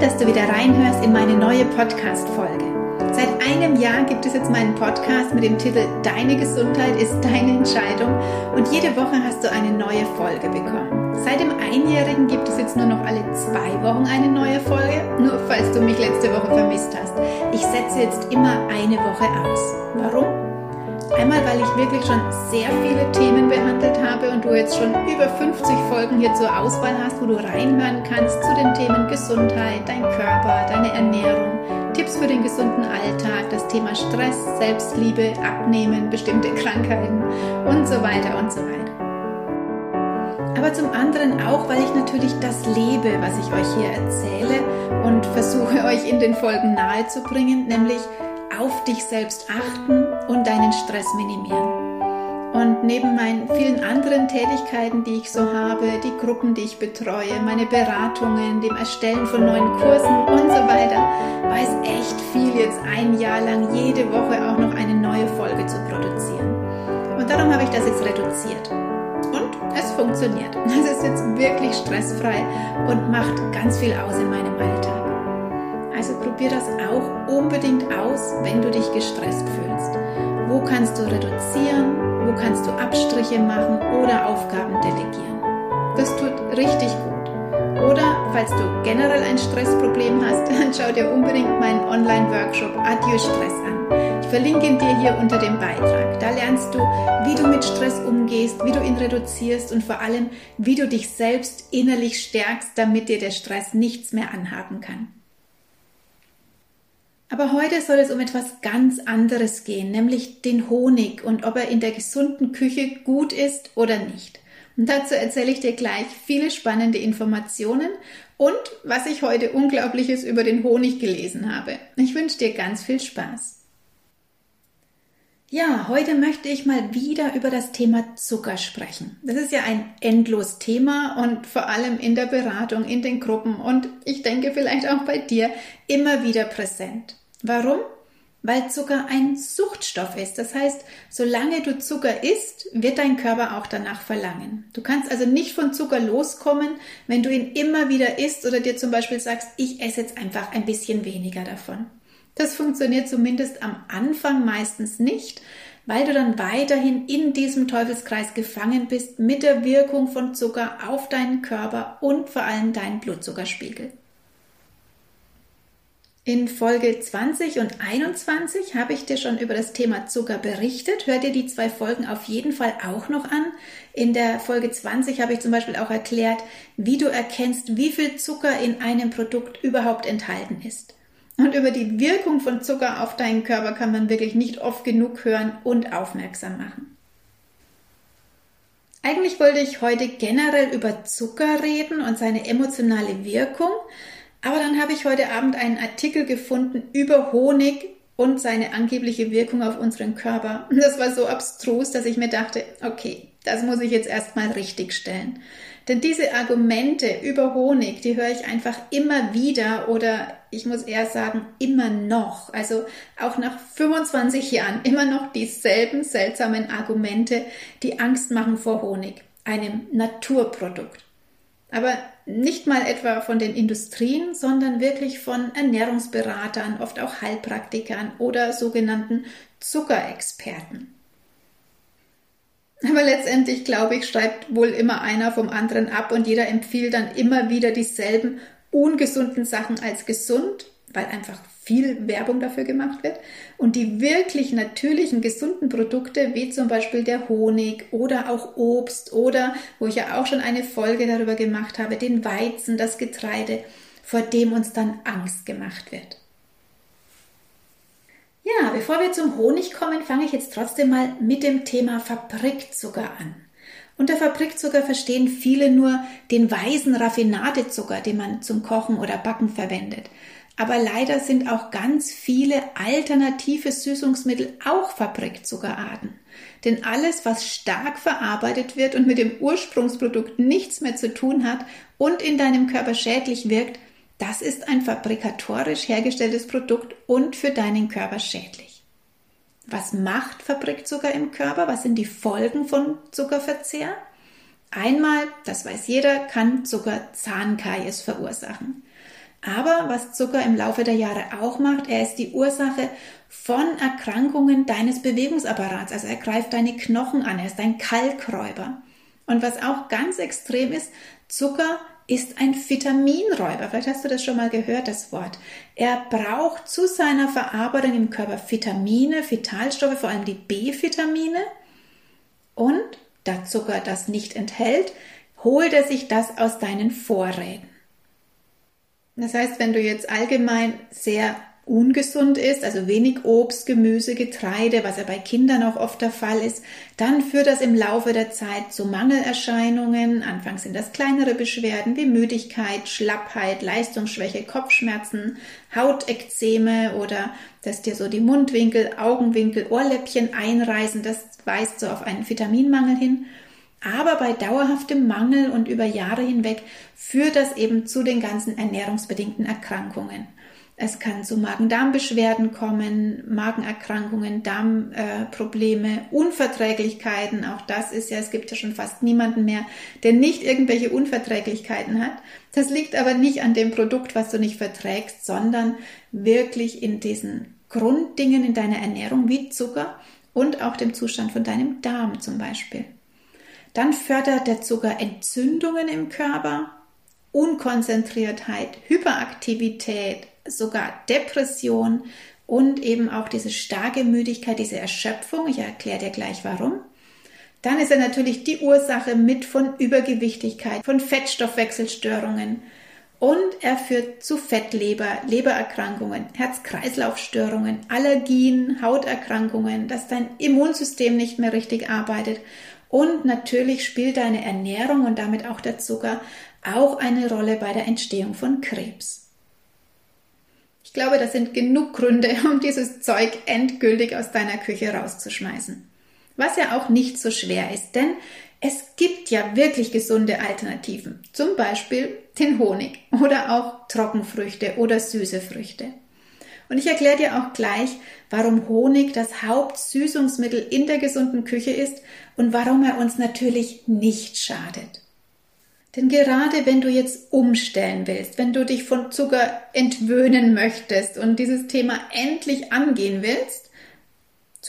Dass du wieder reinhörst in meine neue Podcast-Folge. Seit einem Jahr gibt es jetzt meinen Podcast mit dem Titel Deine Gesundheit ist deine Entscheidung und jede Woche hast du eine neue Folge bekommen. Seit dem Einjährigen gibt es jetzt nur noch alle zwei Wochen eine neue Folge, nur falls du mich letzte Woche vermisst hast. Ich setze jetzt immer eine Woche aus. Warum? Einmal, weil ich wirklich schon sehr viele Themen behandelt habe und du jetzt schon über 50 Folgen hier zur Auswahl hast, wo du reinhören kannst zu den Themen Gesundheit, dein Körper, deine Ernährung, Tipps für den gesunden Alltag, das Thema Stress, Selbstliebe, Abnehmen, bestimmte Krankheiten und so weiter und so weiter. Aber zum anderen auch, weil ich natürlich das lebe, was ich euch hier erzähle und versuche euch in den Folgen nahezubringen, nämlich auf dich selbst achten und deinen Stress minimieren. Und neben meinen vielen anderen Tätigkeiten, die ich so habe, die Gruppen, die ich betreue, meine Beratungen, dem Erstellen von neuen Kursen und so weiter, war es echt viel, jetzt ein Jahr lang jede Woche auch noch eine neue Folge zu produzieren. Und darum habe ich das jetzt reduziert. Und es funktioniert. Es ist jetzt wirklich stressfrei und macht ganz viel aus in meinem Alltag. Also probier das auch unbedingt aus, wenn du dich gestresst fühlst. Wo kannst du reduzieren? Wo kannst du Abstriche machen oder Aufgaben delegieren? Das tut richtig gut. Oder falls du generell ein Stressproblem hast, dann schau dir unbedingt meinen Online-Workshop Adieu Stress an. Ich verlinke ihn dir hier unter dem Beitrag. Da lernst du, wie du mit Stress umgehst, wie du ihn reduzierst und vor allem, wie du dich selbst innerlich stärkst, damit dir der Stress nichts mehr anhaben kann. Aber heute soll es um etwas ganz anderes gehen, nämlich den Honig und ob er in der gesunden Küche gut ist oder nicht. Und dazu erzähle ich dir gleich viele spannende Informationen und was ich heute Unglaubliches über den Honig gelesen habe. Ich wünsche dir ganz viel Spaß. Ja, heute möchte ich mal wieder über das Thema Zucker sprechen. Das ist ja ein endlos Thema und vor allem in der Beratung, in den Gruppen und ich denke vielleicht auch bei dir immer wieder präsent. Warum? Weil Zucker ein Suchtstoff ist. Das heißt, solange du Zucker isst, wird dein Körper auch danach verlangen. Du kannst also nicht von Zucker loskommen, wenn du ihn immer wieder isst oder dir zum Beispiel sagst, ich esse jetzt einfach ein bisschen weniger davon. Das funktioniert zumindest am Anfang meistens nicht, weil du dann weiterhin in diesem Teufelskreis gefangen bist mit der Wirkung von Zucker auf deinen Körper und vor allem deinen Blutzuckerspiegel. In Folge 20 und 21 habe ich dir schon über das Thema Zucker berichtet. Hör dir die zwei Folgen auf jeden Fall auch noch an. In der Folge 20 habe ich zum Beispiel auch erklärt, wie du erkennst, wie viel Zucker in einem Produkt überhaupt enthalten ist. Und über die Wirkung von Zucker auf deinen Körper kann man wirklich nicht oft genug hören und aufmerksam machen. Eigentlich wollte ich heute generell über Zucker reden und seine emotionale Wirkung. Aber dann habe ich heute Abend einen Artikel gefunden über Honig und seine angebliche Wirkung auf unseren Körper. Das war so abstrus, dass ich mir dachte, okay, das muss ich jetzt erstmal richtig stellen. Denn diese Argumente über Honig, die höre ich einfach immer wieder oder ich muss eher sagen, immer noch. Also auch nach 25 Jahren immer noch dieselben seltsamen Argumente, die Angst machen vor Honig, einem Naturprodukt. Aber nicht mal etwa von den Industrien, sondern wirklich von Ernährungsberatern, oft auch Heilpraktikern oder sogenannten Zuckerexperten. Aber letztendlich, glaube ich, schreibt wohl immer einer vom anderen ab und jeder empfiehlt dann immer wieder dieselben ungesunden Sachen als gesund, weil einfach viel Werbung dafür gemacht wird. Und die wirklich natürlichen, gesunden Produkte, wie zum Beispiel der Honig oder auch Obst oder, wo ich ja auch schon eine Folge darüber gemacht habe, den Weizen, das Getreide, vor dem uns dann Angst gemacht wird. Ja, bevor wir zum Honig kommen, fange ich jetzt trotzdem mal mit dem Thema Fabrikzucker an. Unter Fabrikzucker verstehen viele nur den weißen Raffinadezucker, den man zum Kochen oder Backen verwendet. Aber leider sind auch ganz viele alternative Süßungsmittel auch Fabrikzuckerarten. Denn alles, was stark verarbeitet wird und mit dem Ursprungsprodukt nichts mehr zu tun hat und in deinem Körper schädlich wirkt, das ist ein fabrikatorisch hergestelltes Produkt und für deinen Körper schädlich. Was macht Fabrikzucker im Körper? Was sind die Folgen von Zuckerverzehr? Einmal, das weiß jeder, kann Zucker Zahnkaies verursachen. Aber was Zucker im Laufe der Jahre auch macht, er ist die Ursache von Erkrankungen deines Bewegungsapparats. Also er greift deine Knochen an, er ist ein Kalkräuber. Und was auch ganz extrem ist, Zucker ist ein Vitaminräuber. Vielleicht hast du das schon mal gehört, das Wort. Er braucht zu seiner Verarbeitung im Körper Vitamine, Vitalstoffe, vor allem die B-Vitamine. Und da Zucker das nicht enthält, holt er sich das aus deinen Vorräten. Das heißt, wenn du jetzt allgemein sehr ungesund ist, also wenig Obst, Gemüse, Getreide, was ja bei Kindern auch oft der Fall ist, dann führt das im Laufe der Zeit zu Mangelerscheinungen. Anfangs sind das kleinere Beschwerden wie Müdigkeit, Schlappheit, Leistungsschwäche, Kopfschmerzen, Hautekzeme oder dass dir so die Mundwinkel, Augenwinkel, Ohrläppchen einreißen. Das weist so auf einen Vitaminmangel hin. Aber bei dauerhaftem Mangel und über Jahre hinweg führt das eben zu den ganzen ernährungsbedingten Erkrankungen. Es kann zu Magen-Darm-Beschwerden kommen, Magenerkrankungen, Darmprobleme, Unverträglichkeiten. Auch das ist ja, es gibt ja schon fast niemanden mehr, der nicht irgendwelche Unverträglichkeiten hat. Das liegt aber nicht an dem Produkt, was du nicht verträgst, sondern wirklich in diesen Grunddingen in deiner Ernährung wie Zucker und auch dem Zustand von deinem Darm zum Beispiel. Dann fördert der Zucker Entzündungen im Körper, Unkonzentriertheit, Hyperaktivität, sogar Depression und eben auch diese starke Müdigkeit, diese Erschöpfung. Ich erkläre dir gleich warum. Dann ist er natürlich die Ursache mit von Übergewichtigkeit, von Fettstoffwechselstörungen und er führt zu Fettleber, Lebererkrankungen, Herz-Kreislauf-Störungen, Allergien, Hauterkrankungen, dass dein Immunsystem nicht mehr richtig arbeitet und natürlich spielt deine Ernährung und damit auch der Zucker auch eine Rolle bei der Entstehung von Krebs. Ich glaube, das sind genug Gründe, um dieses Zeug endgültig aus deiner Küche rauszuschmeißen. Was ja auch nicht so schwer ist, denn es gibt ja wirklich gesunde Alternativen. Zum Beispiel den Honig oder auch Trockenfrüchte oder süße Früchte. Und ich erkläre dir auch gleich, warum Honig das Hauptsüßungsmittel in der gesunden Küche ist und warum er uns natürlich nicht schadet. Denn gerade wenn du jetzt umstellen willst, wenn du dich von Zucker entwöhnen möchtest und dieses Thema endlich angehen willst,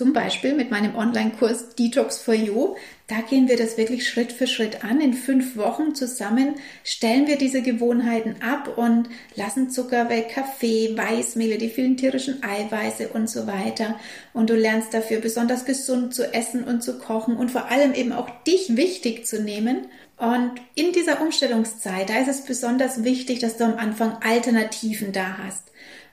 zum Beispiel mit meinem Online-Kurs Detox for You. Da gehen wir das wirklich Schritt für Schritt an. In fünf Wochen zusammen stellen wir diese Gewohnheiten ab und lassen Zucker weg, Kaffee, Weißmehle, die vielen tierischen Eiweiße und so weiter. Und du lernst dafür besonders gesund zu essen und zu kochen und vor allem eben auch dich wichtig zu nehmen. Und in dieser Umstellungszeit, da ist es besonders wichtig, dass du am Anfang Alternativen da hast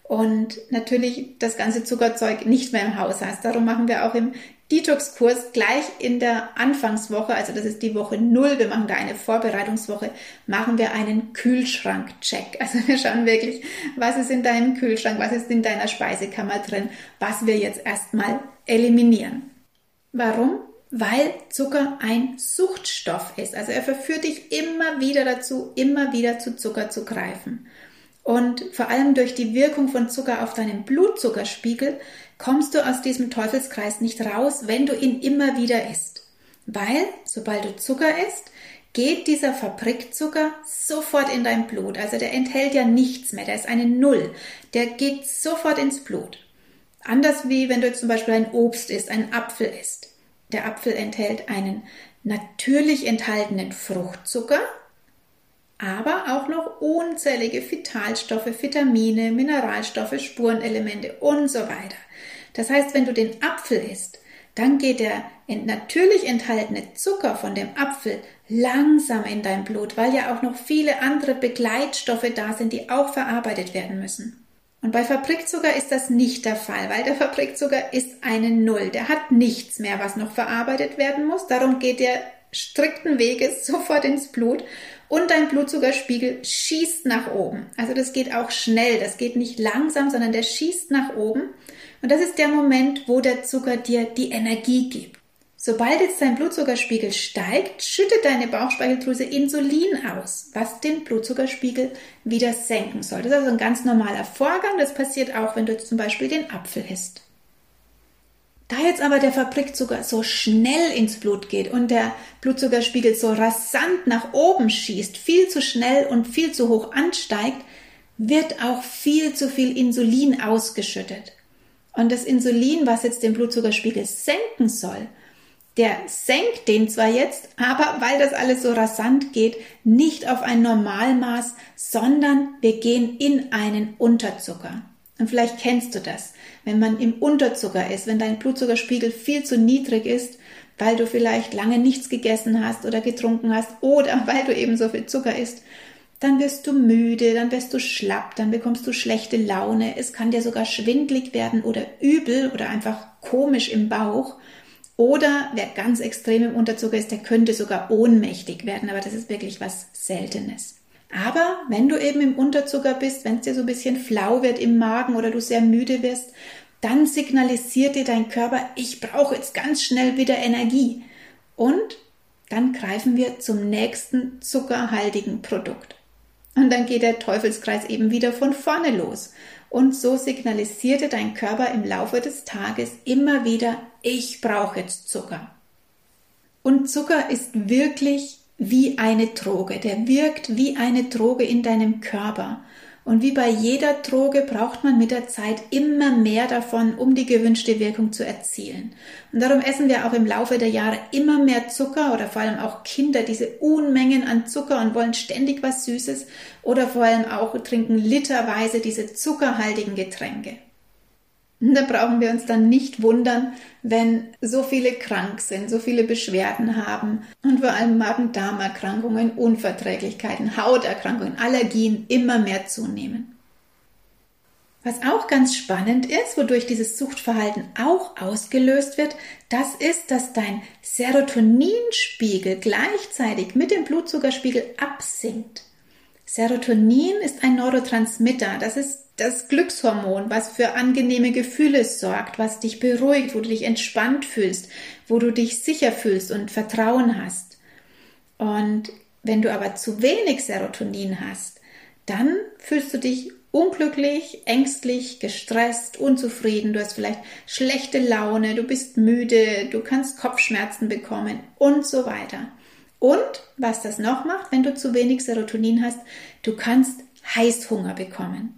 und natürlich das ganze Zuckerzeug nicht mehr im Haus hast. Darum machen wir auch im Detox-Kurs gleich in der Anfangswoche, also das ist die Woche null, wir machen da eine Vorbereitungswoche, machen wir einen Kühlschrank-Check. Also wir schauen wirklich, was ist in deinem Kühlschrank, was ist in deiner Speisekammer drin, was wir jetzt erstmal eliminieren. Warum? Weil Zucker ein Suchtstoff ist. Also er verführt dich immer wieder dazu, immer wieder zu Zucker zu greifen. Und vor allem durch die Wirkung von Zucker auf deinen Blutzuckerspiegel kommst du aus diesem Teufelskreis nicht raus, wenn du ihn immer wieder isst. Weil, sobald du Zucker isst, geht dieser Fabrikzucker sofort in dein Blut. Also der enthält ja nichts mehr, der ist eine Null. Der geht sofort ins Blut. Anders wie wenn du zum Beispiel ein Obst isst, einen Apfel isst. Der Apfel enthält einen natürlich enthaltenen Fruchtzucker, aber auch noch unzählige Vitalstoffe, Vitamine, Mineralstoffe, Spurenelemente und so weiter. Das heißt, wenn du den Apfel isst, dann geht der natürlich enthaltene Zucker von dem Apfel langsam in dein Blut, weil ja auch noch viele andere Begleitstoffe da sind, die auch verarbeitet werden müssen. Und bei Fabrikzucker ist das nicht der Fall, weil der Fabrikzucker ist eine Null. Der hat nichts mehr, was noch verarbeitet werden muss. Darum geht der strikten Wege sofort ins Blut und dein Blutzuckerspiegel schießt nach oben. Also das geht auch schnell, das geht nicht langsam, sondern der schießt nach oben. Und das ist der Moment, wo der Zucker dir die Energie gibt. Sobald jetzt dein Blutzuckerspiegel steigt, schüttet deine Bauchspeicheldrüse Insulin aus, was den Blutzuckerspiegel wieder senken soll. Das ist also ein ganz normaler Vorgang. Das passiert auch, wenn du zum Beispiel den Apfel isst. Da jetzt aber der Fabrikzucker so schnell ins Blut geht und der Blutzuckerspiegel so rasant nach oben schießt, viel zu schnell und viel zu hoch ansteigt, wird auch viel zu viel Insulin ausgeschüttet. Und das Insulin, was jetzt den Blutzuckerspiegel senken soll, der senkt den zwar jetzt, aber weil das alles so rasant geht, nicht auf ein Normalmaß, sondern wir gehen in einen Unterzucker. Und vielleicht kennst du das, wenn man im Unterzucker ist, wenn dein Blutzuckerspiegel viel zu niedrig ist, weil du vielleicht lange nichts gegessen hast oder getrunken hast oder weil du eben so viel Zucker isst, dann wirst du müde, dann wirst du schlapp, dann bekommst du schlechte Laune, es kann dir sogar schwindlig werden oder übel oder einfach komisch im Bauch. Oder wer ganz extrem im Unterzucker ist, der könnte sogar ohnmächtig werden, aber das ist wirklich was Seltenes. Aber wenn du eben im Unterzucker bist, wenn es dir so ein bisschen flau wird im Magen oder du sehr müde wirst, dann signalisiert dir dein Körper, ich brauche jetzt ganz schnell wieder Energie. Und dann greifen wir zum nächsten zuckerhaltigen Produkt. Und dann geht der Teufelskreis eben wieder von vorne los. Und so signalisierte dein Körper im Laufe des Tages immer wieder, ich brauche jetzt Zucker. Und Zucker ist wirklich wie eine Droge. Der wirkt wie eine Droge in deinem Körper. Und wie bei jeder Droge braucht man mit der Zeit immer mehr davon, um die gewünschte Wirkung zu erzielen. Und darum essen wir auch im Laufe der Jahre immer mehr Zucker oder vor allem auch Kinder diese Unmengen an Zucker und wollen ständig was Süßes oder vor allem auch trinken literweise diese zuckerhaltigen Getränke. Da brauchen wir uns dann nicht wundern, wenn so viele krank sind, so viele Beschwerden haben und vor allem Magen-Darm-Erkrankungen, Unverträglichkeiten, Hauterkrankungen, Allergien immer mehr zunehmen. Was auch ganz spannend ist, wodurch dieses Suchtverhalten auch ausgelöst wird, das ist, dass dein Serotoninspiegel gleichzeitig mit dem Blutzuckerspiegel absinkt. Serotonin ist ein Neurotransmitter, das ist das Glückshormon, was für angenehme Gefühle sorgt, was dich beruhigt, wo du dich entspannt fühlst, wo du dich sicher fühlst und Vertrauen hast. Und wenn du aber zu wenig Serotonin hast, dann fühlst du dich unglücklich, ängstlich, gestresst, unzufrieden, du hast vielleicht schlechte Laune, du bist müde, du kannst Kopfschmerzen bekommen und so weiter. Und was das noch macht, wenn du zu wenig Serotonin hast, du kannst Heißhunger bekommen.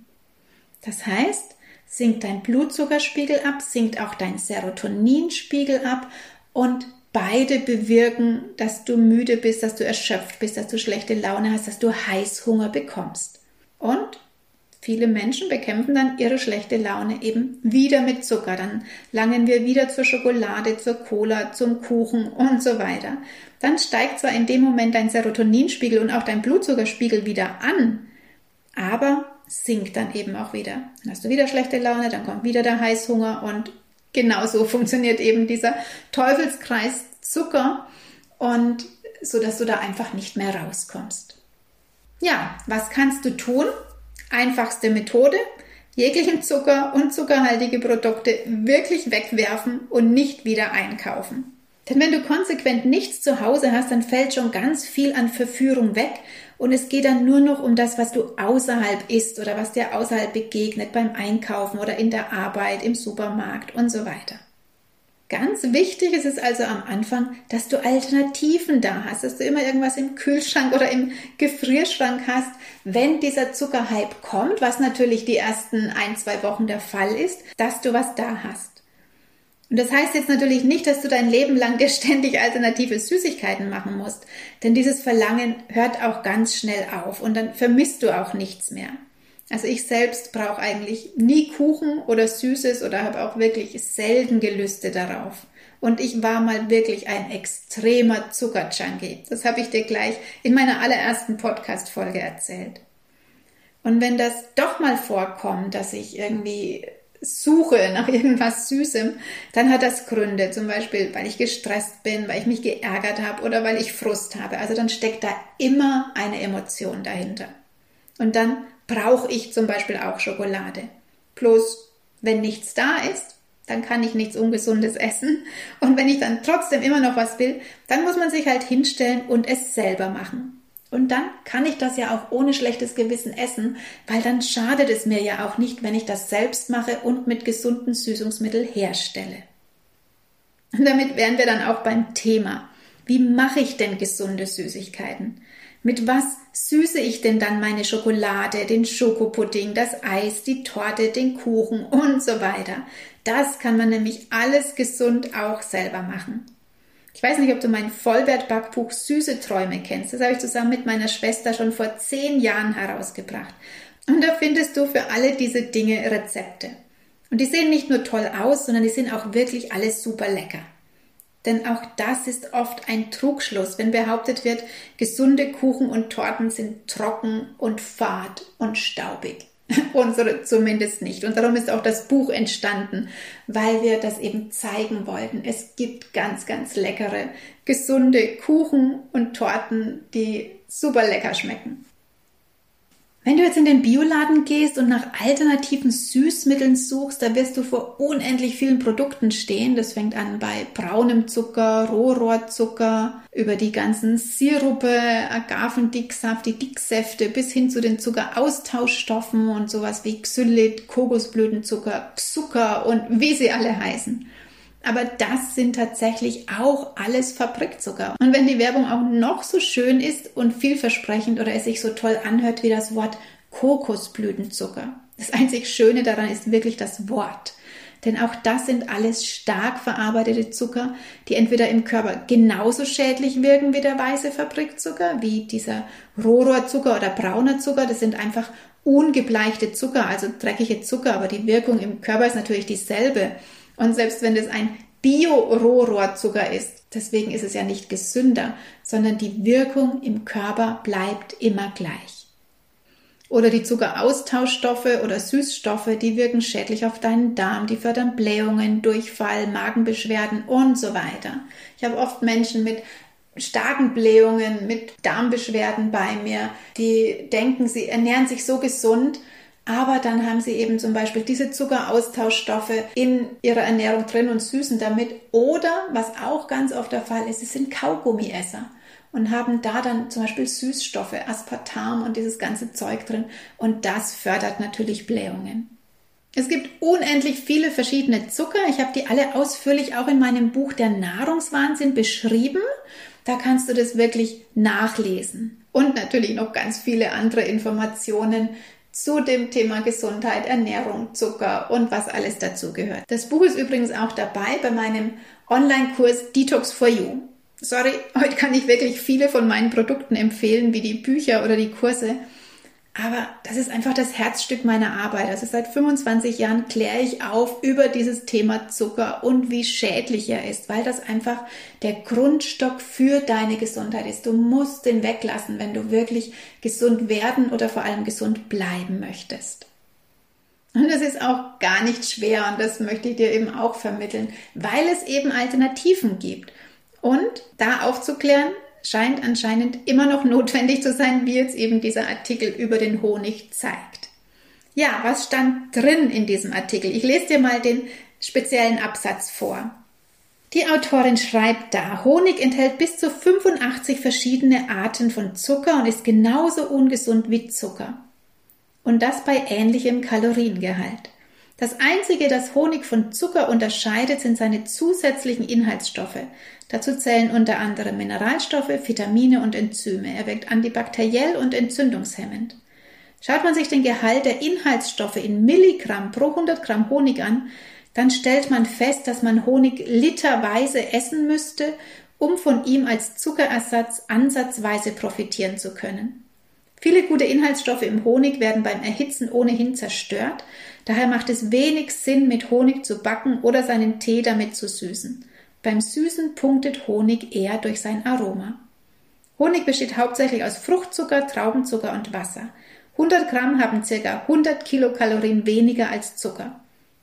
Das heißt, sinkt dein Blutzuckerspiegel ab, sinkt auch dein Serotoninspiegel ab und beide bewirken, dass du müde bist, dass du erschöpft bist, dass du schlechte Laune hast, dass du Heißhunger bekommst. Und viele Menschen bekämpfen dann ihre schlechte Laune eben wieder mit Zucker. Dann langen wir wieder zur Schokolade, zur Cola, zum Kuchen und so weiter. Dann steigt zwar in dem Moment dein Serotoninspiegel und auch dein Blutzuckerspiegel wieder an, aber sinkt dann eben auch wieder. Dann hast du wieder schlechte Laune, dann kommt wieder der Heißhunger und genauso funktioniert eben dieser Teufelskreis Zucker und so dass du da einfach nicht mehr rauskommst. Ja, was kannst du tun? Einfachste Methode, jeglichen Zucker und zuckerhaltige Produkte wirklich wegwerfen und nicht wieder einkaufen. Denn wenn du konsequent nichts zu Hause hast, dann fällt schon ganz viel an Verführung weg und es geht dann nur noch um das, was du außerhalb isst oder was dir außerhalb begegnet beim Einkaufen oder in der Arbeit, im Supermarkt und so weiter. Ganz wichtig ist es also am Anfang, dass du Alternativen da hast, dass du immer irgendwas im Kühlschrank oder im Gefrierschrank hast, wenn dieser Zuckerhype kommt, was natürlich die ersten ein, zwei Wochen der Fall ist, dass du was da hast. Und das heißt jetzt natürlich nicht, dass du dein Leben lang dir ständig alternative Süßigkeiten machen musst, denn dieses Verlangen hört auch ganz schnell auf und dann vermisst du auch nichts mehr. Also ich selbst brauche eigentlich nie Kuchen oder Süßes oder habe auch wirklich selten Gelüste darauf. Und ich war mal wirklich ein extremer Zuckerjunkie. Das habe ich dir gleich in meiner allerersten Podcast-Folge erzählt. Und wenn das doch mal vorkommt, dass ich irgendwie suche nach irgendwas Süßem, dann hat das Gründe, zum Beispiel, weil ich gestresst bin, weil ich mich geärgert habe oder weil ich Frust habe. Also dann steckt da immer eine Emotion dahinter. Und dann brauche ich zum Beispiel auch Schokolade. Bloß, wenn nichts da ist, dann kann ich nichts Ungesundes essen. Und wenn ich dann trotzdem immer noch was will, dann muss man sich halt hinstellen und es selber machen. Und dann kann ich das ja auch ohne schlechtes Gewissen essen, weil dann schadet es mir ja auch nicht, wenn ich das selbst mache und mit gesunden Süßungsmitteln herstelle. Und damit wären wir dann auch beim Thema. Wie mache ich denn gesunde Süßigkeiten? Mit was süße ich denn dann meine Schokolade, den Schokopudding, das Eis, die Torte, den Kuchen und so weiter? Das kann man nämlich alles gesund auch selber machen. Ich weiß nicht, ob du mein Vollwert-Backbuch Süße Träume kennst. Das habe ich zusammen mit meiner Schwester schon vor zehn Jahren herausgebracht. Und da findest du für alle diese Dinge Rezepte. Und die sehen nicht nur toll aus, sondern die sind auch wirklich alles super lecker. Denn auch das ist oft ein Trugschluss, wenn behauptet wird, gesunde Kuchen und Torten sind trocken und fad und staubig. Unsere zumindest nicht. Und darum ist auch das Buch entstanden, weil wir das eben zeigen wollten. Es gibt ganz, ganz leckere, gesunde Kuchen und Torten, die super lecker schmecken. Wenn du jetzt in den Bioladen gehst und nach alternativen Süßmitteln suchst, da wirst du vor unendlich vielen Produkten stehen. Das fängt an bei braunem Zucker, Rohrohrzucker, über die ganzen Sirupe, Agavendicksaft, die Dicksäfte bis hin zu den Zuckeraustauschstoffen und sowas wie Xylit, Kokosblütenzucker, Zucker und wie sie alle heißen. Aber das sind tatsächlich auch alles Fabrikzucker. Und wenn die Werbung auch noch so schön ist und vielversprechend oder es sich so toll anhört wie das Wort Kokosblütenzucker, das einzig Schöne daran ist wirklich das Wort. Denn auch das sind alles stark verarbeitete Zucker, die entweder im Körper genauso schädlich wirken wie der weiße Fabrikzucker, wie dieser Rohrohrzucker oder brauner Zucker. Das sind einfach ungebleichte Zucker, also dreckige Zucker, aber die Wirkung im Körper ist natürlich dieselbe. Und selbst wenn es ein Bio-Rohrohrzucker ist, deswegen ist es ja nicht gesünder, sondern die Wirkung im Körper bleibt immer gleich. Oder die Zuckeraustauschstoffe oder Süßstoffe, die wirken schädlich auf deinen Darm, die fördern Blähungen, Durchfall, Magenbeschwerden und so weiter. Ich habe oft Menschen mit starken Blähungen, mit Darmbeschwerden bei mir, die denken, sie ernähren sich so gesund, aber dann haben sie eben zum Beispiel diese Zuckeraustauschstoffe in ihrer Ernährung drin und süßen damit. Oder, was auch ganz oft der Fall ist, sie sind Kaugummiesser und haben da dann zum Beispiel Süßstoffe, Aspartam und dieses ganze Zeug drin. Und das fördert natürlich Blähungen. Es gibt unendlich viele verschiedene Zucker. Ich habe die alle ausführlich auch in meinem Buch Der Nahrungswahnsinn beschrieben. Da kannst du das wirklich nachlesen. Und natürlich noch ganz viele andere Informationen zu dem Thema Gesundheit, Ernährung, Zucker und was alles dazu gehört. Das Buch ist übrigens auch dabei bei meinem Online-Kurs Detox for You. Sorry, heute kann ich wirklich viele von meinen Produkten empfehlen, wie die Bücher oder die Kurse. Aber das ist einfach das Herzstück meiner Arbeit. Also seit 25 Jahren kläre ich auf über dieses Thema Zucker und wie schädlich er ist, weil das einfach der Grundstock für deine Gesundheit ist. Du musst den weglassen, wenn du wirklich gesund werden oder vor allem gesund bleiben möchtest. Und das ist auch gar nicht schwer und das möchte ich dir eben auch vermitteln, weil es eben Alternativen gibt. Und da aufzuklären, scheint anscheinend immer noch notwendig zu sein, wie jetzt eben dieser Artikel über den Honig zeigt. Ja, was stand drin in diesem Artikel? Ich lese dir mal den speziellen Absatz vor. Die Autorin schreibt da, Honig enthält bis zu 85 verschiedene Arten von Zucker und ist genauso ungesund wie Zucker. Und das bei ähnlichem Kaloriengehalt. Das Einzige, das Honig von Zucker unterscheidet, sind seine zusätzlichen Inhaltsstoffe. Dazu zählen unter anderem Mineralstoffe, Vitamine und Enzyme. Er wirkt antibakteriell und entzündungshemmend. Schaut man sich den Gehalt der Inhaltsstoffe in Milligramm pro 100 Gramm Honig an, dann stellt man fest, dass man Honig literweise essen müsste, um von ihm als Zuckerersatz ansatzweise profitieren zu können. Viele gute Inhaltsstoffe im Honig werden beim Erhitzen ohnehin zerstört, daher macht es wenig Sinn, mit Honig zu backen oder seinen Tee damit zu süßen. Beim Süßen punktet Honig eher durch sein Aroma. Honig besteht hauptsächlich aus Fruchtzucker, Traubenzucker und Wasser. 100 Gramm haben ca. 100 Kilokalorien weniger als Zucker.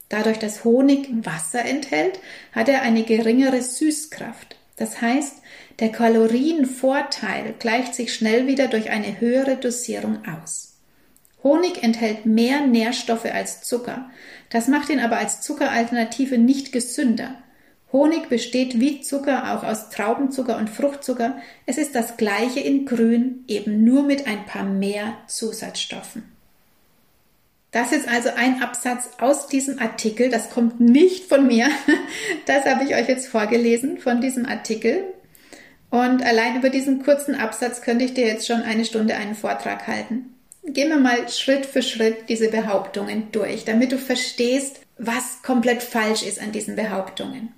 Dadurch, dass Honig Wasser enthält, hat er eine geringere Süßkraft. Das heißt, der Kalorienvorteil gleicht sich schnell wieder durch eine höhere Dosierung aus. Honig enthält mehr Nährstoffe als Zucker. Das macht ihn aber als Zuckeralternative nicht gesünder. Honig besteht wie Zucker auch aus Traubenzucker und Fruchtzucker. Es ist das gleiche in Grün, eben nur mit ein paar mehr Zusatzstoffen. Das ist also ein Absatz aus diesem Artikel. Das kommt nicht von mir. Das habe ich euch jetzt vorgelesen von diesem Artikel. Und allein über diesen kurzen Absatz könnte ich dir jetzt schon eine Stunde einen Vortrag halten. Gehen wir mal Schritt für Schritt diese Behauptungen durch, damit du verstehst, was komplett falsch ist an diesen Behauptungen.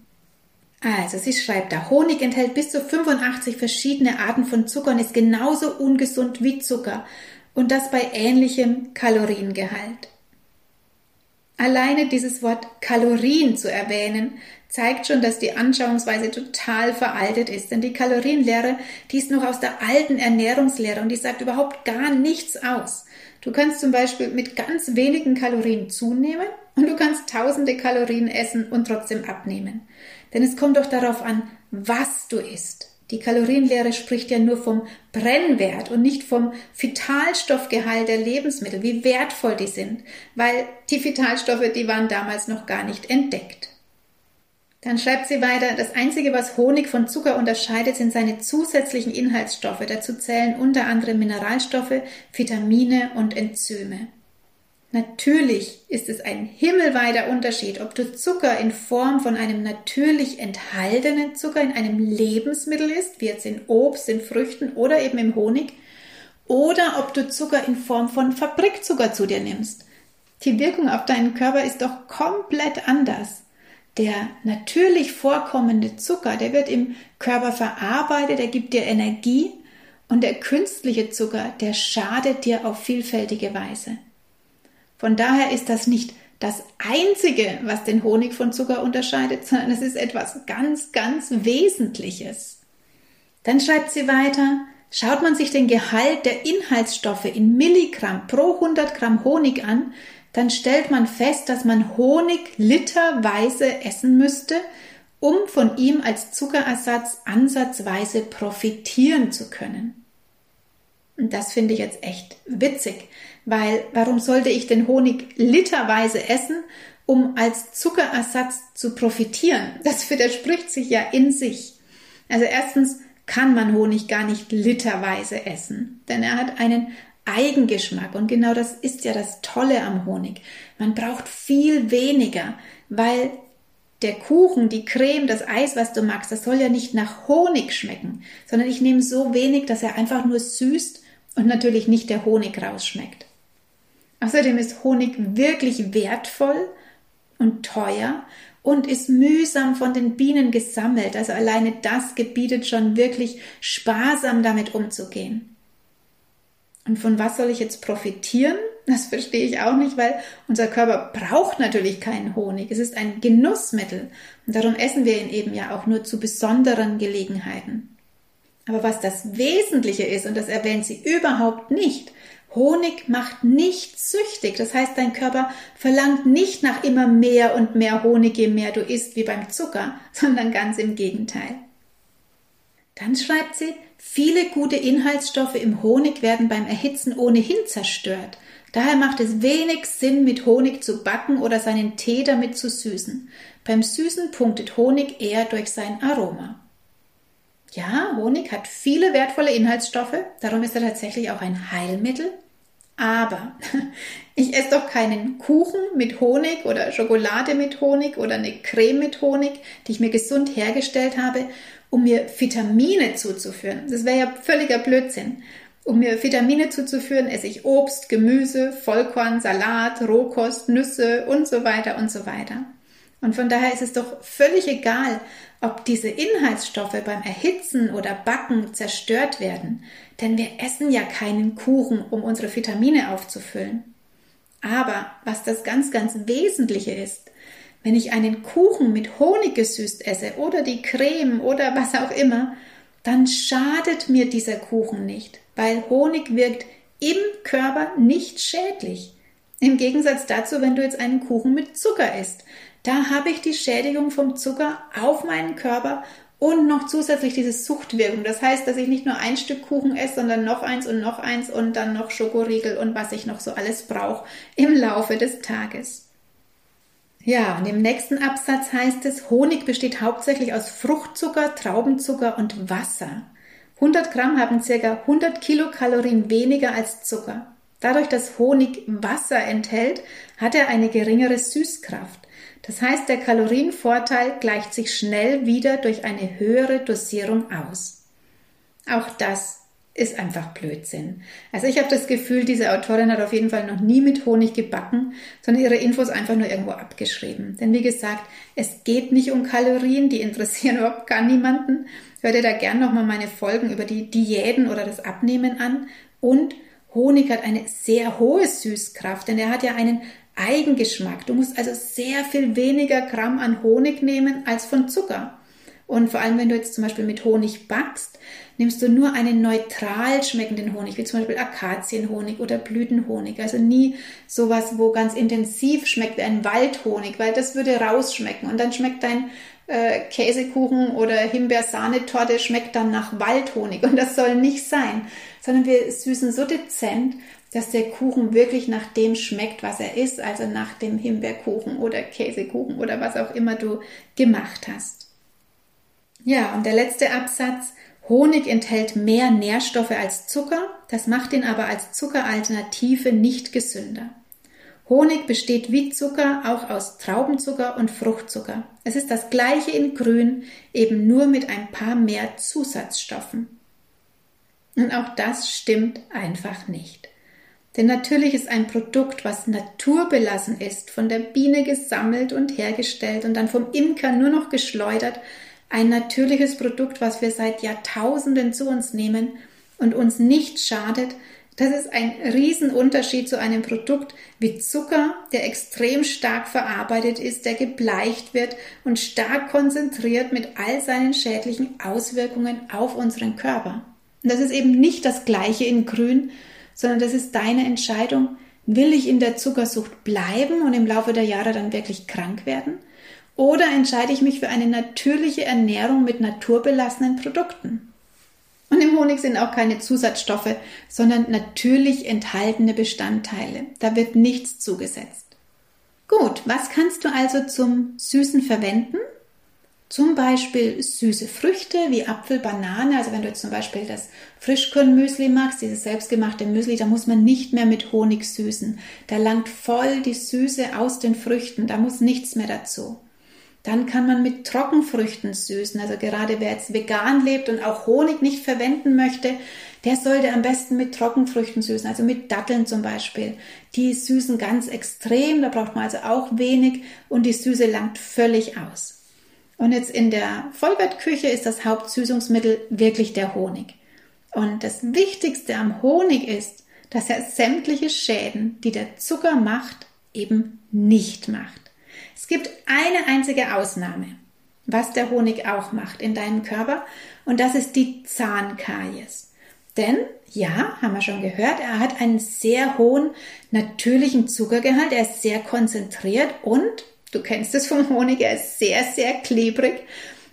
Also, sie schreibt da, Honig enthält bis zu 85 verschiedene Arten von Zucker und ist genauso ungesund wie Zucker und das bei ähnlichem Kaloriengehalt. Alleine dieses Wort Kalorien zu erwähnen, zeigt schon, dass die Anschauungsweise total veraltet ist. Denn die Kalorienlehre, die ist noch aus der alten Ernährungslehre und die sagt überhaupt gar nichts aus. Du kannst zum Beispiel mit ganz wenigen Kalorien zunehmen und du kannst tausende Kalorien essen und trotzdem abnehmen. Denn es kommt doch darauf an, was du isst. Die Kalorienlehre spricht ja nur vom Brennwert und nicht vom Vitalstoffgehalt der Lebensmittel, wie wertvoll die sind, weil die Vitalstoffe, die waren damals noch gar nicht entdeckt. Dann schreibt sie weiter, das Einzige, was Honig von Zucker unterscheidet, sind seine zusätzlichen Inhaltsstoffe. Dazu zählen unter anderem Mineralstoffe, Vitamine und Enzyme. Natürlich ist es ein himmelweiter Unterschied, ob du Zucker in Form von einem natürlich enthaltenen Zucker in einem Lebensmittel isst, wie jetzt in Obst, in Früchten oder eben im Honig, oder ob du Zucker in Form von Fabrikzucker zu dir nimmst. Die Wirkung auf deinen Körper ist doch komplett anders. Der natürlich vorkommende Zucker, der wird im Körper verarbeitet, der gibt dir Energie und der künstliche Zucker, der schadet dir auf vielfältige Weise. Von daher ist das nicht das Einzige, was den Honig von Zucker unterscheidet, sondern es ist etwas ganz, ganz Wesentliches. Dann schreibt sie weiter, schaut man sich den Gehalt der Inhaltsstoffe in Milligramm pro 100 Gramm Honig an, dann stellt man fest, dass man Honig literweise essen müsste, um von ihm als Zuckerersatz ansatzweise profitieren zu können. Und das finde ich jetzt echt witzig, weil warum sollte ich den Honig literweise essen, um als Zuckerersatz zu profitieren? Das widerspricht sich ja in sich. Also erstens kann man Honig gar nicht literweise essen, denn er hat einen Eigengeschmack und genau das ist ja das Tolle am Honig. Man braucht viel weniger, weil der Kuchen, die Creme, das Eis, was du magst, das soll ja nicht nach Honig schmecken, sondern ich nehme so wenig, dass er einfach nur süßt und natürlich nicht der Honig rausschmeckt. Außerdem ist Honig wirklich wertvoll und teuer und ist mühsam von den Bienen gesammelt. Also alleine das gebietet schon wirklich sparsam damit umzugehen. Und von was soll ich jetzt profitieren? Das verstehe ich auch nicht, weil unser Körper braucht natürlich keinen Honig. Es ist ein Genussmittel und darum essen wir ihn eben ja auch nur zu besonderen Gelegenheiten. Aber was das Wesentliche ist, und das erwähnt sie überhaupt nicht, Honig macht nicht süchtig. Das heißt, dein Körper verlangt nicht nach immer mehr und mehr Honig, je mehr du isst, wie beim Zucker, sondern ganz im Gegenteil. Dann schreibt sie, viele gute Inhaltsstoffe im Honig werden beim Erhitzen ohnehin zerstört. Daher macht es wenig Sinn, mit Honig zu backen oder seinen Tee damit zu süßen. Beim Süßen punktet Honig eher durch sein Aroma. Ja, Honig hat viele wertvolle Inhaltsstoffe, darum ist er tatsächlich auch ein Heilmittel. Aber ich esse doch keinen Kuchen mit Honig oder Schokolade mit Honig oder eine Creme mit Honig, die ich mir gesund hergestellt habe, um mir Vitamine zuzuführen. Das wäre ja völliger Blödsinn. Um mir Vitamine zuzuführen, esse ich Obst, Gemüse, Vollkorn, Salat, Rohkost, Nüsse und so weiter und so weiter. Und von daher ist es doch völlig egal, ob diese Inhaltsstoffe beim Erhitzen oder Backen zerstört werden, denn wir essen ja keinen Kuchen, um unsere Vitamine aufzufüllen. Aber was das ganz, ganz Wesentliche ist, wenn ich einen Kuchen mit Honig gesüßt esse oder die Creme oder was auch immer, dann schadet mir dieser Kuchen nicht, weil Honig wirkt im Körper nicht schädlich. Im Gegensatz dazu, wenn du jetzt einen Kuchen mit Zucker isst, da habe ich die Schädigung vom Zucker auf meinen Körper und noch zusätzlich diese Suchtwirkung. Das heißt, dass ich nicht nur ein Stück Kuchen esse, sondern noch eins und noch eins und dann noch Schokoriegel und was ich noch so alles brauche im Laufe des Tages. Ja, und im nächsten Absatz heißt es, Honig besteht hauptsächlich aus Fruchtzucker, Traubenzucker und Wasser. 100 Gramm haben ca. 100 Kilokalorien weniger als Zucker. Dadurch, dass Honig Wasser enthält, hat er eine geringere Süßkraft. Das heißt, der Kalorienvorteil gleicht sich schnell wieder durch eine höhere Dosierung aus. Auch das ist einfach Blödsinn. Also ich habe das Gefühl, diese Autorin hat auf jeden Fall noch nie mit Honig gebacken, sondern ihre Infos einfach nur irgendwo abgeschrieben. Denn wie gesagt, es geht nicht um Kalorien, die interessieren überhaupt gar niemanden. Hör dir da gern nochmal meine Folgen über die Diäten oder das Abnehmen an. Und Honig hat eine sehr hohe Süßkraft, denn er hat ja einen Eigengeschmack. Du musst also sehr viel weniger Gramm an Honig nehmen als von Zucker. Und vor allem, wenn du jetzt zum Beispiel mit Honig backst, nimmst du nur einen neutral schmeckenden Honig, wie zum Beispiel Akazienhonig oder Blütenhonig. Also nie sowas, wo ganz intensiv schmeckt wie ein Waldhonig, weil das würde rausschmecken. Und dann schmeckt dein äh, Käsekuchen oder Himbeersahnetorte schmeckt dann nach Waldhonig. Und das soll nicht sein, sondern wir süßen so dezent, dass der Kuchen wirklich nach dem schmeckt, was er ist, also nach dem Himbeerkuchen oder Käsekuchen oder was auch immer du gemacht hast. Ja, und der letzte Absatz. Honig enthält mehr Nährstoffe als Zucker, das macht ihn aber als Zuckeralternative nicht gesünder. Honig besteht wie Zucker auch aus Traubenzucker und Fruchtzucker. Es ist das gleiche in Grün, eben nur mit ein paar mehr Zusatzstoffen. Und auch das stimmt einfach nicht. Denn natürlich ist ein Produkt, was naturbelassen ist, von der Biene gesammelt und hergestellt und dann vom Imker nur noch geschleudert, ein natürliches Produkt, was wir seit Jahrtausenden zu uns nehmen und uns nicht schadet, das ist ein Riesenunterschied zu einem Produkt wie Zucker, der extrem stark verarbeitet ist, der gebleicht wird und stark konzentriert mit all seinen schädlichen Auswirkungen auf unseren Körper. Und das ist eben nicht das gleiche in Grün, sondern das ist deine Entscheidung. Will ich in der Zuckersucht bleiben und im Laufe der Jahre dann wirklich krank werden? Oder entscheide ich mich für eine natürliche Ernährung mit naturbelassenen Produkten? Und im Honig sind auch keine Zusatzstoffe, sondern natürlich enthaltene Bestandteile. Da wird nichts zugesetzt. Gut, was kannst du also zum Süßen verwenden? Zum Beispiel süße Früchte wie Apfel, Banane. Also wenn du jetzt zum Beispiel das Frischkornmüsli machst, dieses selbstgemachte Müsli, da muss man nicht mehr mit Honig süßen. Da langt voll die Süße aus den Früchten. Da muss nichts mehr dazu. Dann kann man mit Trockenfrüchten süßen. Also gerade wer jetzt vegan lebt und auch Honig nicht verwenden möchte, der sollte am besten mit Trockenfrüchten süßen, also mit Datteln zum Beispiel. Die süßen ganz extrem, da braucht man also auch wenig und die Süße langt völlig aus. Und jetzt in der Vollwertküche ist das Hauptsüßungsmittel wirklich der Honig. Und das Wichtigste am Honig ist, dass er sämtliche Schäden, die der Zucker macht, eben nicht macht. Es gibt eine einzige Ausnahme, was der Honig auch macht in deinem Körper, und das ist die Zahnkaries. Denn, ja, haben wir schon gehört, er hat einen sehr hohen natürlichen Zuckergehalt, er ist sehr konzentriert und, du kennst es vom Honig, er ist sehr, sehr klebrig.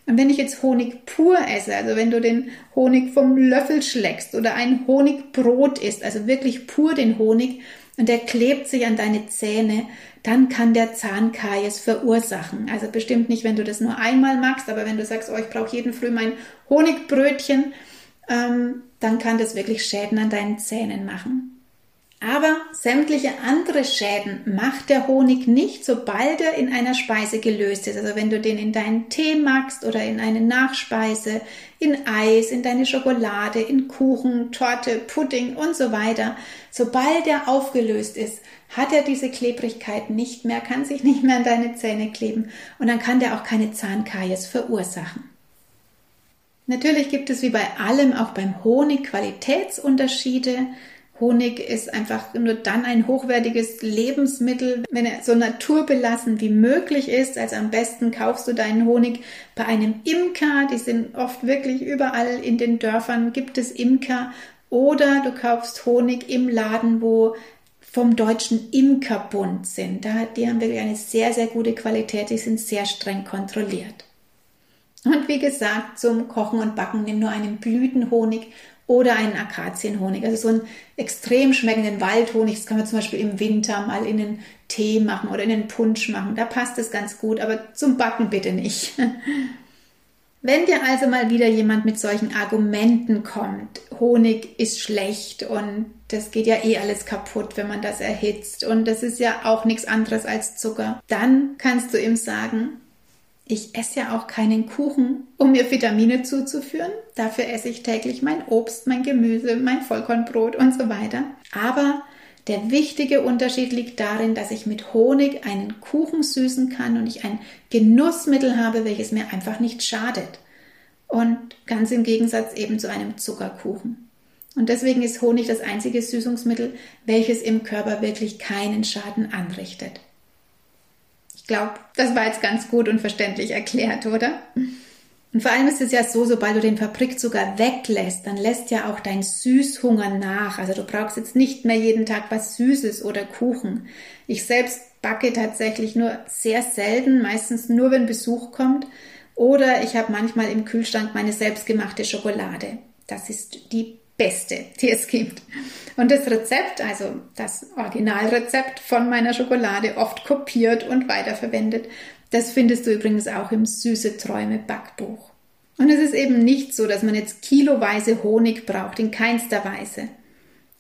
Und wenn ich jetzt Honig pur esse, also wenn du den Honig vom Löffel schlägst oder ein Honigbrot isst, also wirklich pur den Honig, und der klebt sich an deine Zähne, dann kann der Zahnkaries verursachen. Also bestimmt nicht, wenn du das nur einmal magst, aber wenn du sagst, oh, ich brauche jeden Früh mein Honigbrötchen, ähm, dann kann das wirklich Schäden an deinen Zähnen machen. Aber sämtliche andere Schäden macht der Honig nicht, sobald er in einer Speise gelöst ist. Also wenn du den in deinen Tee magst oder in eine Nachspeise, in Eis, in deine Schokolade, in Kuchen, Torte, Pudding und so weiter. Sobald er aufgelöst ist, hat er diese Klebrigkeit nicht mehr, kann sich nicht mehr an deine Zähne kleben und dann kann der auch keine Zahnkaries verursachen. Natürlich gibt es wie bei allem auch beim Honig Qualitätsunterschiede. Honig ist einfach nur dann ein hochwertiges Lebensmittel, wenn er so naturbelassen wie möglich ist. Also am besten kaufst du deinen Honig bei einem Imker. Die sind oft wirklich überall in den Dörfern gibt es Imker. Oder du kaufst Honig im Laden, wo vom Deutschen Imkerbund sind. Da, die haben wirklich eine sehr, sehr gute Qualität. Die sind sehr streng kontrolliert. Und wie gesagt, zum Kochen und Backen nimm nur einen Blütenhonig oder einen Akazienhonig, also so einen extrem schmeckenden Waldhonig. Das kann man zum Beispiel im Winter mal in einen Tee machen oder in einen Punsch machen. Da passt es ganz gut, aber zum Backen bitte nicht. Wenn dir also mal wieder jemand mit solchen Argumenten kommt, Honig ist schlecht und das geht ja eh alles kaputt, wenn man das erhitzt und das ist ja auch nichts anderes als Zucker, dann kannst du ihm sagen, Ich esse ja auch keinen Kuchen, um mir Vitamine zuzuführen. Dafür esse ich täglich mein Obst, mein Gemüse, mein Vollkornbrot und so weiter. Aber der wichtige Unterschied liegt darin, dass ich mit Honig einen Kuchen süßen kann und ich ein Genussmittel habe, welches mir einfach nicht schadet. Und ganz im Gegensatz eben zu einem Zuckerkuchen. Und deswegen ist Honig das einzige Süßungsmittel, welches im Körper wirklich keinen Schaden anrichtet. Ich glaube, das war jetzt ganz gut und verständlich erklärt, oder? Und vor allem ist es ja so, sobald du den Fabrikzucker weglässt, dann lässt ja auch dein Süßhunger nach. Also du brauchst jetzt nicht mehr jeden Tag was Süßes oder Kuchen. Ich selbst backe tatsächlich nur sehr selten, meistens nur wenn Besuch kommt. Oder ich habe manchmal im Kühlschrank meine selbstgemachte Schokolade. Das ist die beste, die es gibt. Und das Rezept, also das Originalrezept von meiner Schokolade, oft kopiert und weiterverwendet, das findest du übrigens auch im Süße Träume Backbuch. Und es ist eben nicht so, dass man jetzt kiloweise Honig braucht, in keinster Weise.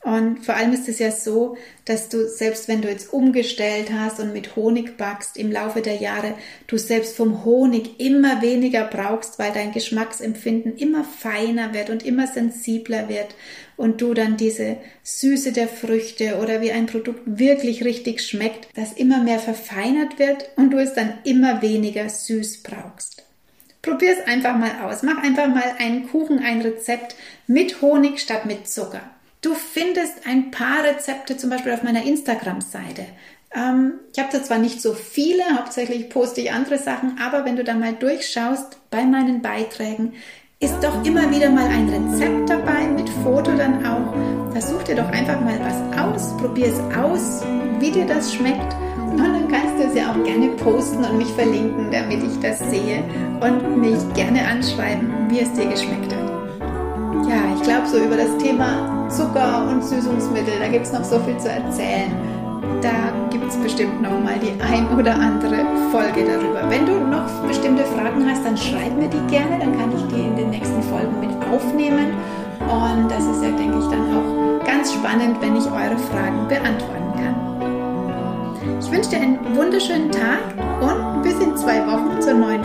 Und vor allem ist es ja so, dass du, selbst wenn du jetzt umgestellt hast und mit Honig backst, im Laufe der Jahre, du selbst vom Honig immer weniger brauchst, weil dein Geschmacksempfinden immer feiner wird und immer sensibler wird und du dann diese Süße der Früchte oder wie ein Produkt wirklich richtig schmeckt, das immer mehr verfeinert wird und du es dann immer weniger süß brauchst. Probier es einfach mal aus. Mach einfach mal einen Kuchen, ein Rezept mit Honig statt mit Zucker. Du findest ein paar Rezepte zum Beispiel auf meiner Instagram-Seite. Ähm, ich habe da zwar nicht so viele, hauptsächlich poste ich andere Sachen, aber wenn du da mal durchschaust bei meinen Beiträgen, ist doch immer wieder mal ein Rezept dabei, mit Foto dann auch. Versuch dir doch einfach mal was aus, probier es aus, wie dir das schmeckt. Und dann kannst du es ja auch gerne posten und mich verlinken, damit ich das sehe und mich gerne anschreiben, wie es dir geschmeckt hat. Ja, ich glaube, so über das Thema Zucker und Süßungsmittel, da gibt es noch so viel zu erzählen. Da gibt es bestimmt noch mal die ein oder andere Folge darüber. Wenn du noch bestimmte Fragen hast, dann schreib mir die gerne, dann kann ich die in den nächsten Folgen mit aufnehmen. Und das ist ja, denke ich, dann auch ganz spannend, wenn ich eure Fragen beantworten kann. Ich wünsche dir einen wunderschönen Tag und bis in zwei Wochen zur neuen